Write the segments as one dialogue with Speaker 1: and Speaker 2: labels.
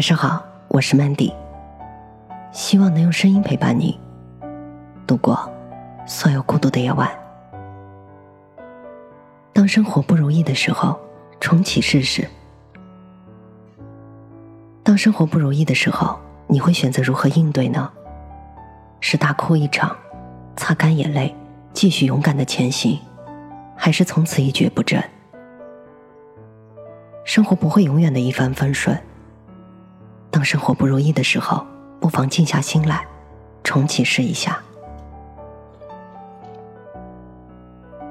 Speaker 1: 晚上好，我是 Mandy，希望能用声音陪伴你度过所有孤独的夜晚。当生活不如意的时候，重启试试。当生活不如意的时候，你会选择如何应对呢？是大哭一场，擦干眼泪，继续勇敢的前行，还是从此一蹶不振？生活不会永远的一帆风顺。当生活不如意的时候，不妨静下心来，重启试一下。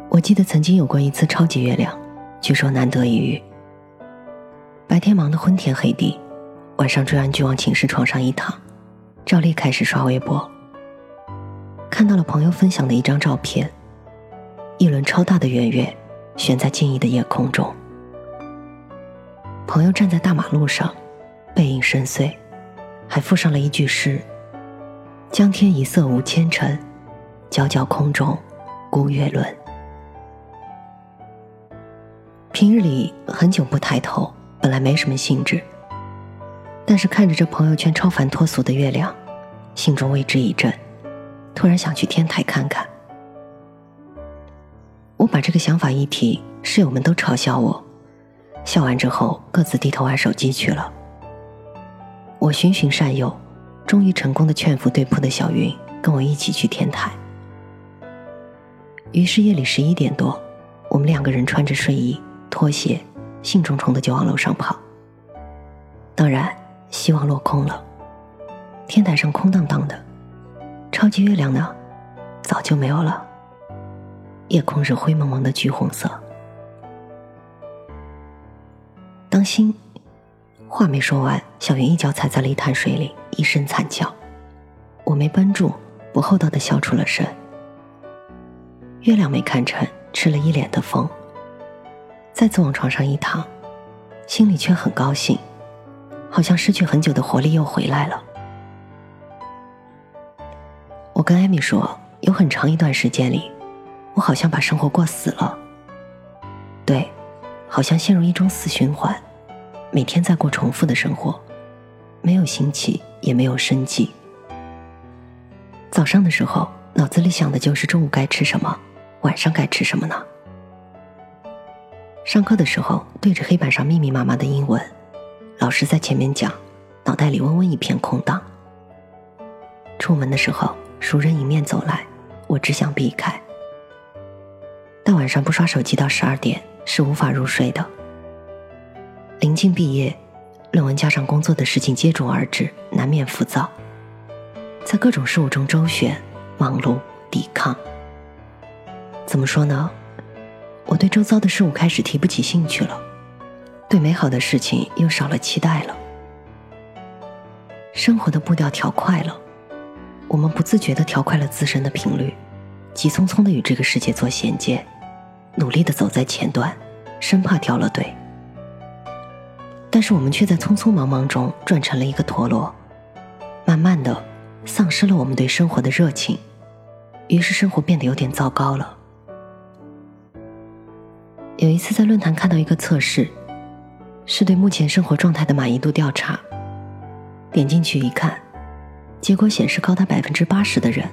Speaker 1: 我记得曾经有过一次超级月亮，据说难得一遇。白天忙得昏天黑地，晚上追完剧往寝室床上一躺，照例开始刷微博。看到了朋友分享的一张照片，一轮超大的圆月悬在静谧的夜空中。朋友站在大马路上。背影深邃，还附上了一句诗：“江天一色无纤尘，皎皎空中孤月轮。”平日里很久不抬头，本来没什么兴致，但是看着这朋友圈超凡脱俗的月亮，心中为之一振，突然想去天台看看。我把这个想法一提，室友们都嘲笑我，笑完之后各自低头玩手机去了。我循循善诱，终于成功的劝服对铺的小云跟我一起去天台。于是夜里十一点多，我们两个人穿着睡衣、拖鞋，兴冲冲的就往楼上跑。当然，希望落空了，天台上空荡荡的，超级月亮呢，早就没有了。夜空是灰蒙蒙的橘红色。当心！话没说完，小云一脚踩在了一滩水里，一声惨叫。我没绷住，不厚道的笑出了声。月亮没看成，吃了一脸的风。再次往床上一躺，心里却很高兴，好像失去很久的活力又回来了。我跟艾米说，有很长一段时间里，我好像把生活过死了。对，好像陷入一种死循环。每天在过重复的生活，没有新奇，也没有生机。早上的时候，脑子里想的就是中午该吃什么，晚上该吃什么呢？上课的时候，对着黑板上密密麻麻的英文，老师在前面讲，脑袋里嗡嗡一片空荡。出门的时候，熟人迎面走来，我只想避开。大晚上不刷手机到十二点，是无法入睡的。临近毕业，论文加上工作的事情接踵而至，难免浮躁。在各种事物中周旋、忙碌、抵抗。怎么说呢？我对周遭的事物开始提不起兴趣了，对美好的事情又少了期待了。生活的步调调快了，我们不自觉地调快了自身的频率，急匆匆地与这个世界做衔接，努力地走在前端，生怕掉了队。但是我们却在匆匆忙忙中转成了一个陀螺，慢慢的丧失了我们对生活的热情，于是生活变得有点糟糕了。有一次在论坛看到一个测试，是对目前生活状态的满意度调查，点进去一看，结果显示高达百分之八十的人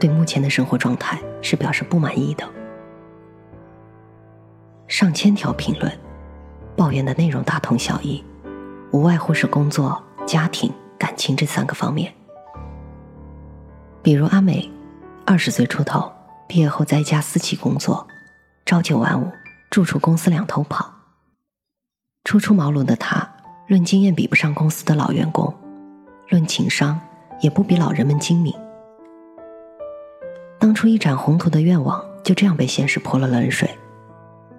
Speaker 1: 对目前的生活状态是表示不满意的，上千条评论。抱怨的内容大同小异，无外乎是工作、家庭、感情这三个方面。比如阿美，二十岁出头，毕业后在一家私企工作，朝九晚五，住处公司两头跑。初出茅庐的她，论经验比不上公司的老员工，论情商也不比老人们精明。当初一展宏图的愿望，就这样被现实泼了冷水。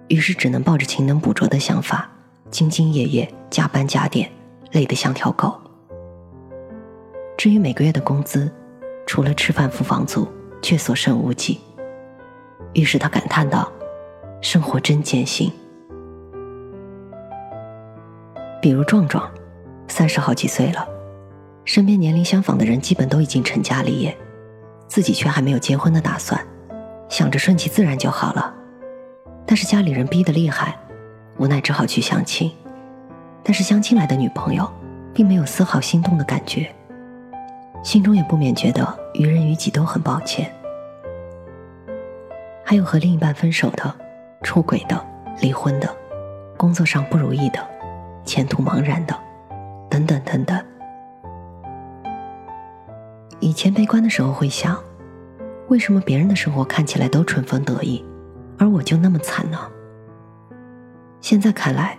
Speaker 1: 于是只能抱着勤能补拙的想法，兢兢业业加班加点，累得像条狗。至于每个月的工资，除了吃饭付房租，却所剩无几。于是他感叹道：“生活真艰辛。”比如壮壮，三十好几岁了，身边年龄相仿的人基本都已经成家立业，自己却还没有结婚的打算，想着顺其自然就好了。但是家里人逼得厉害，无奈只好去相亲。但是相亲来的女朋友，并没有丝毫心动的感觉，心中也不免觉得于人于己都很抱歉。还有和另一半分手的、出轨的、离婚的、工作上不如意的、前途茫然的，等等等等。以前悲观的时候会想，为什么别人的生活看起来都春风得意，而我就那么惨呢？现在看来，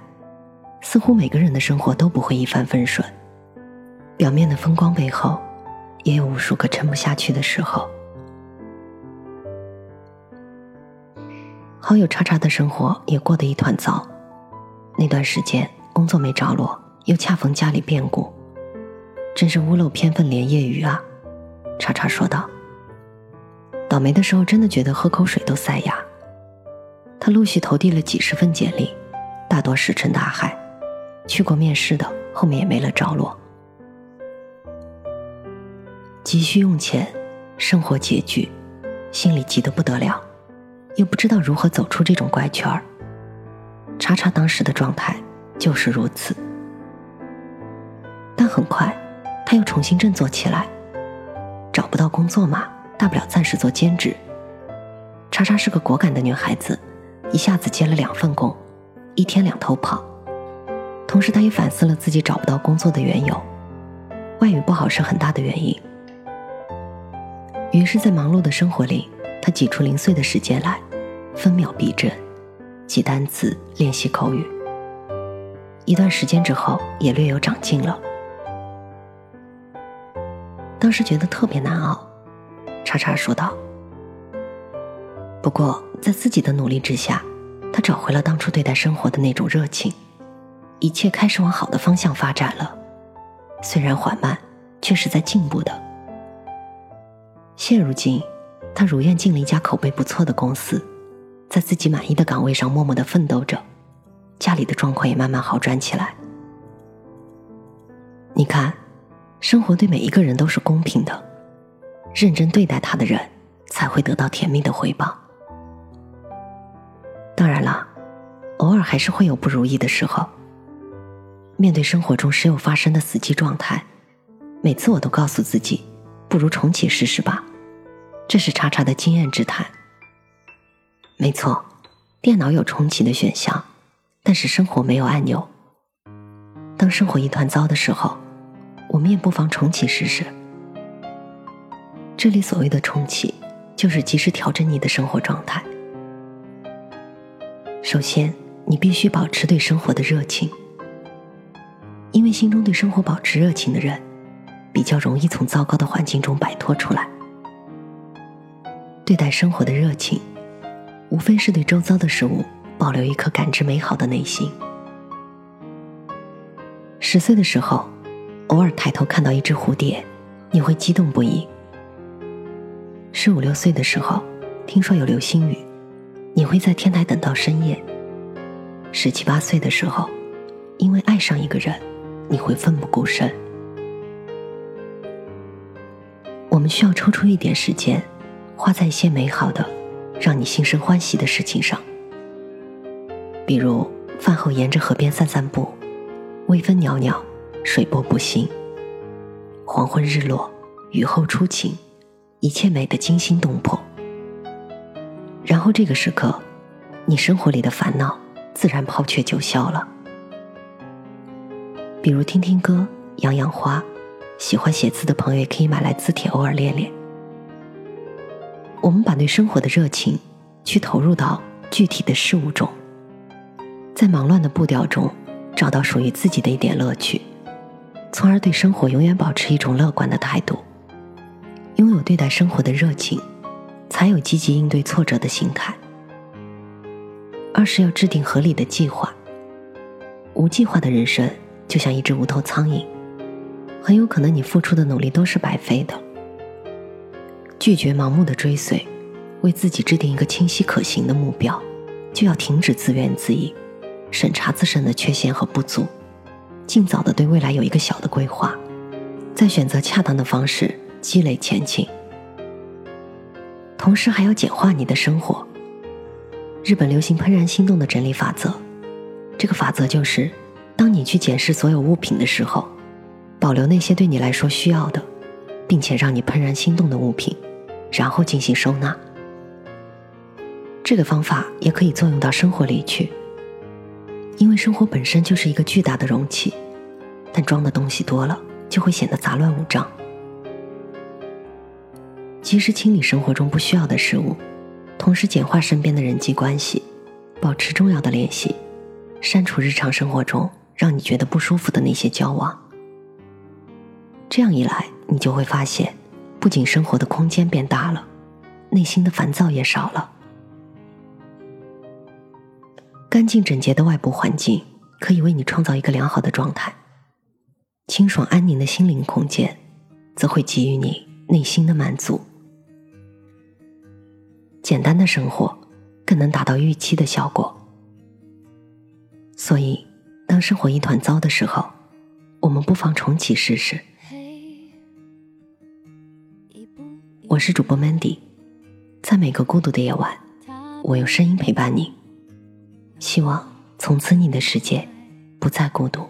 Speaker 1: 似乎每个人的生活都不会一帆风顺，表面的风光背后，也有无数个撑不下去的时候。好友叉叉的生活也过得一团糟，那段时间工作没着落，又恰逢家里变故，真是屋漏偏逢连夜雨啊。叉叉说道：“倒霉的时候，真的觉得喝口水都塞牙。”他陆续投递了几十份简历，大多石沉大海。去过面试的，后面也没了着落。急需用钱，生活拮据，心里急得不得了，又不知道如何走出这种怪圈儿。叉叉当时的状态就是如此，但很快他又重新振作起来。找不到工作嘛，大不了暂时做兼职。叉叉是个果敢的女孩子，一下子接了两份工，一天两头跑。同时，他也反思了自己找不到工作的缘由，外语不好是很大的原因。于是，在忙碌的生活里，他挤出零碎的时间来，分秒必争，记单词，练习口语。一段时间之后，也略有长进了。当时觉得特别难熬，叉叉说道。不过在自己的努力之下，他找回了当初对待生活的那种热情，一切开始往好的方向发展了。虽然缓慢，却是在进步的。现如今，他如愿进了一家口碑不错的公司，在自己满意的岗位上默默的奋斗着，家里的状况也慢慢好转起来。你看。生活对每一个人都是公平的，认真对待他的人才会得到甜蜜的回报。当然了，偶尔还是会有不如意的时候。面对生活中时有发生的死机状态，每次我都告诉自己，不如重启试试吧。这是叉叉的经验之谈。没错，电脑有重启的选项，但是生活没有按钮。当生活一团糟的时候。我们也不妨重启试试。这里所谓的重启，就是及时调整你的生活状态。首先，你必须保持对生活的热情，因为心中对生活保持热情的人，比较容易从糟糕的环境中摆脱出来。对待生活的热情，无非是对周遭的事物保留一颗感知美好的内心。十岁的时候。偶尔抬头看到一只蝴蝶，你会激动不已。十五六岁的时候，听说有流星雨，你会在天台等到深夜。十七八岁的时候，因为爱上一个人，你会奋不顾身。我们需要抽出一点时间，花在一些美好的、让你心生欢喜的事情上，比如饭后沿着河边散散步，微风袅袅。水波不兴，黄昏日落，雨后初晴，一切美得惊心动魄。然后这个时刻，你生活里的烦恼自然抛却九霄了。比如听听歌，养养花，喜欢写字的朋友也可以买来字帖，偶尔练练。我们把对生活的热情，去投入到具体的事物中，在忙乱的步调中，找到属于自己的一点乐趣。从而对生活永远保持一种乐观的态度，拥有对待生活的热情，才有积极应对挫折的心态。二是要制定合理的计划。无计划的人生就像一只无头苍蝇，很有可能你付出的努力都是白费的。拒绝盲目的追随，为自己制定一个清晰可行的目标，就要停止自怨自艾，审查自身的缺陷和不足。尽早的对未来有一个小的规划，再选择恰当的方式积累前进。同时还要简化你的生活。日本流行怦然心动的整理法则，这个法则就是：当你去检视所有物品的时候，
Speaker 2: 保留那些对你来说需要的，并且让你怦然心动的物品，然后进行收纳。这个方法也可以作用到生活里去，因为生活本身就是一个巨大的容器，但装的东西多了，就会显得杂乱无章。及时清理生活中不需要的事物，同时简化身边的人际关系，保持重要的联系，删除日常生活中让你觉得不舒服的那些交往。这样一来，你就会发现，不仅生活的空间变大了，内心的烦躁也少了。干净整洁的外部环境可以为你创造一个良好的状态，清爽安宁的心灵空间则会给予你内心的满足。简单的生活更能达到预期的效果。所以，当生活一团糟的时候，我们不妨重启试试。我是主播 Mandy，在每个孤独的夜晚，我用声音陪伴你。希望从此你的世界不再孤独。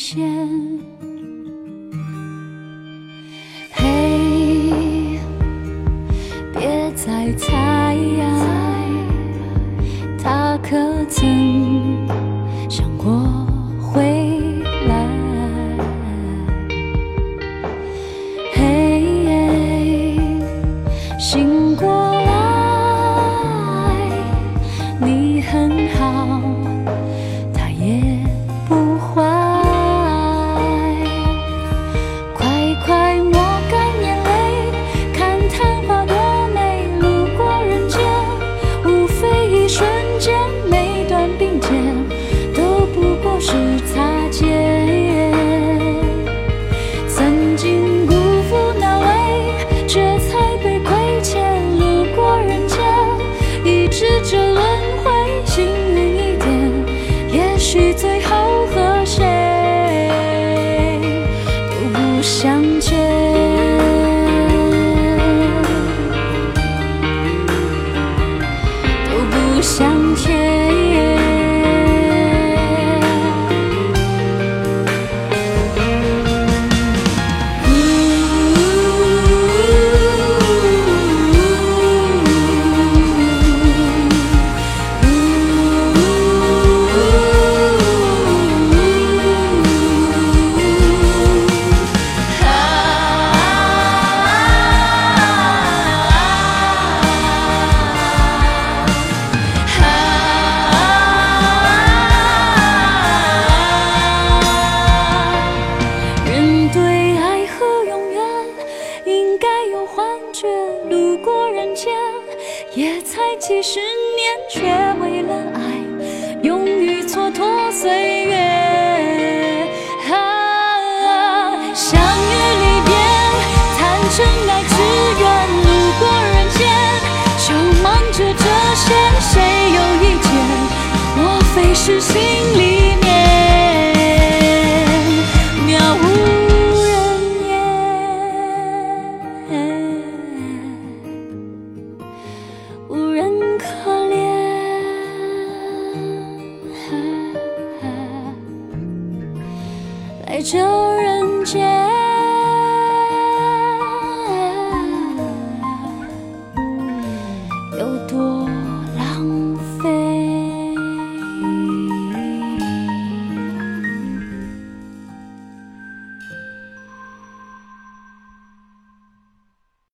Speaker 2: 嘿，别再猜。岁月。相遇离别，谈真爱，只愿路过人间，就忙着这些，谁有意见？莫非是心里面渺无人烟？在这人间。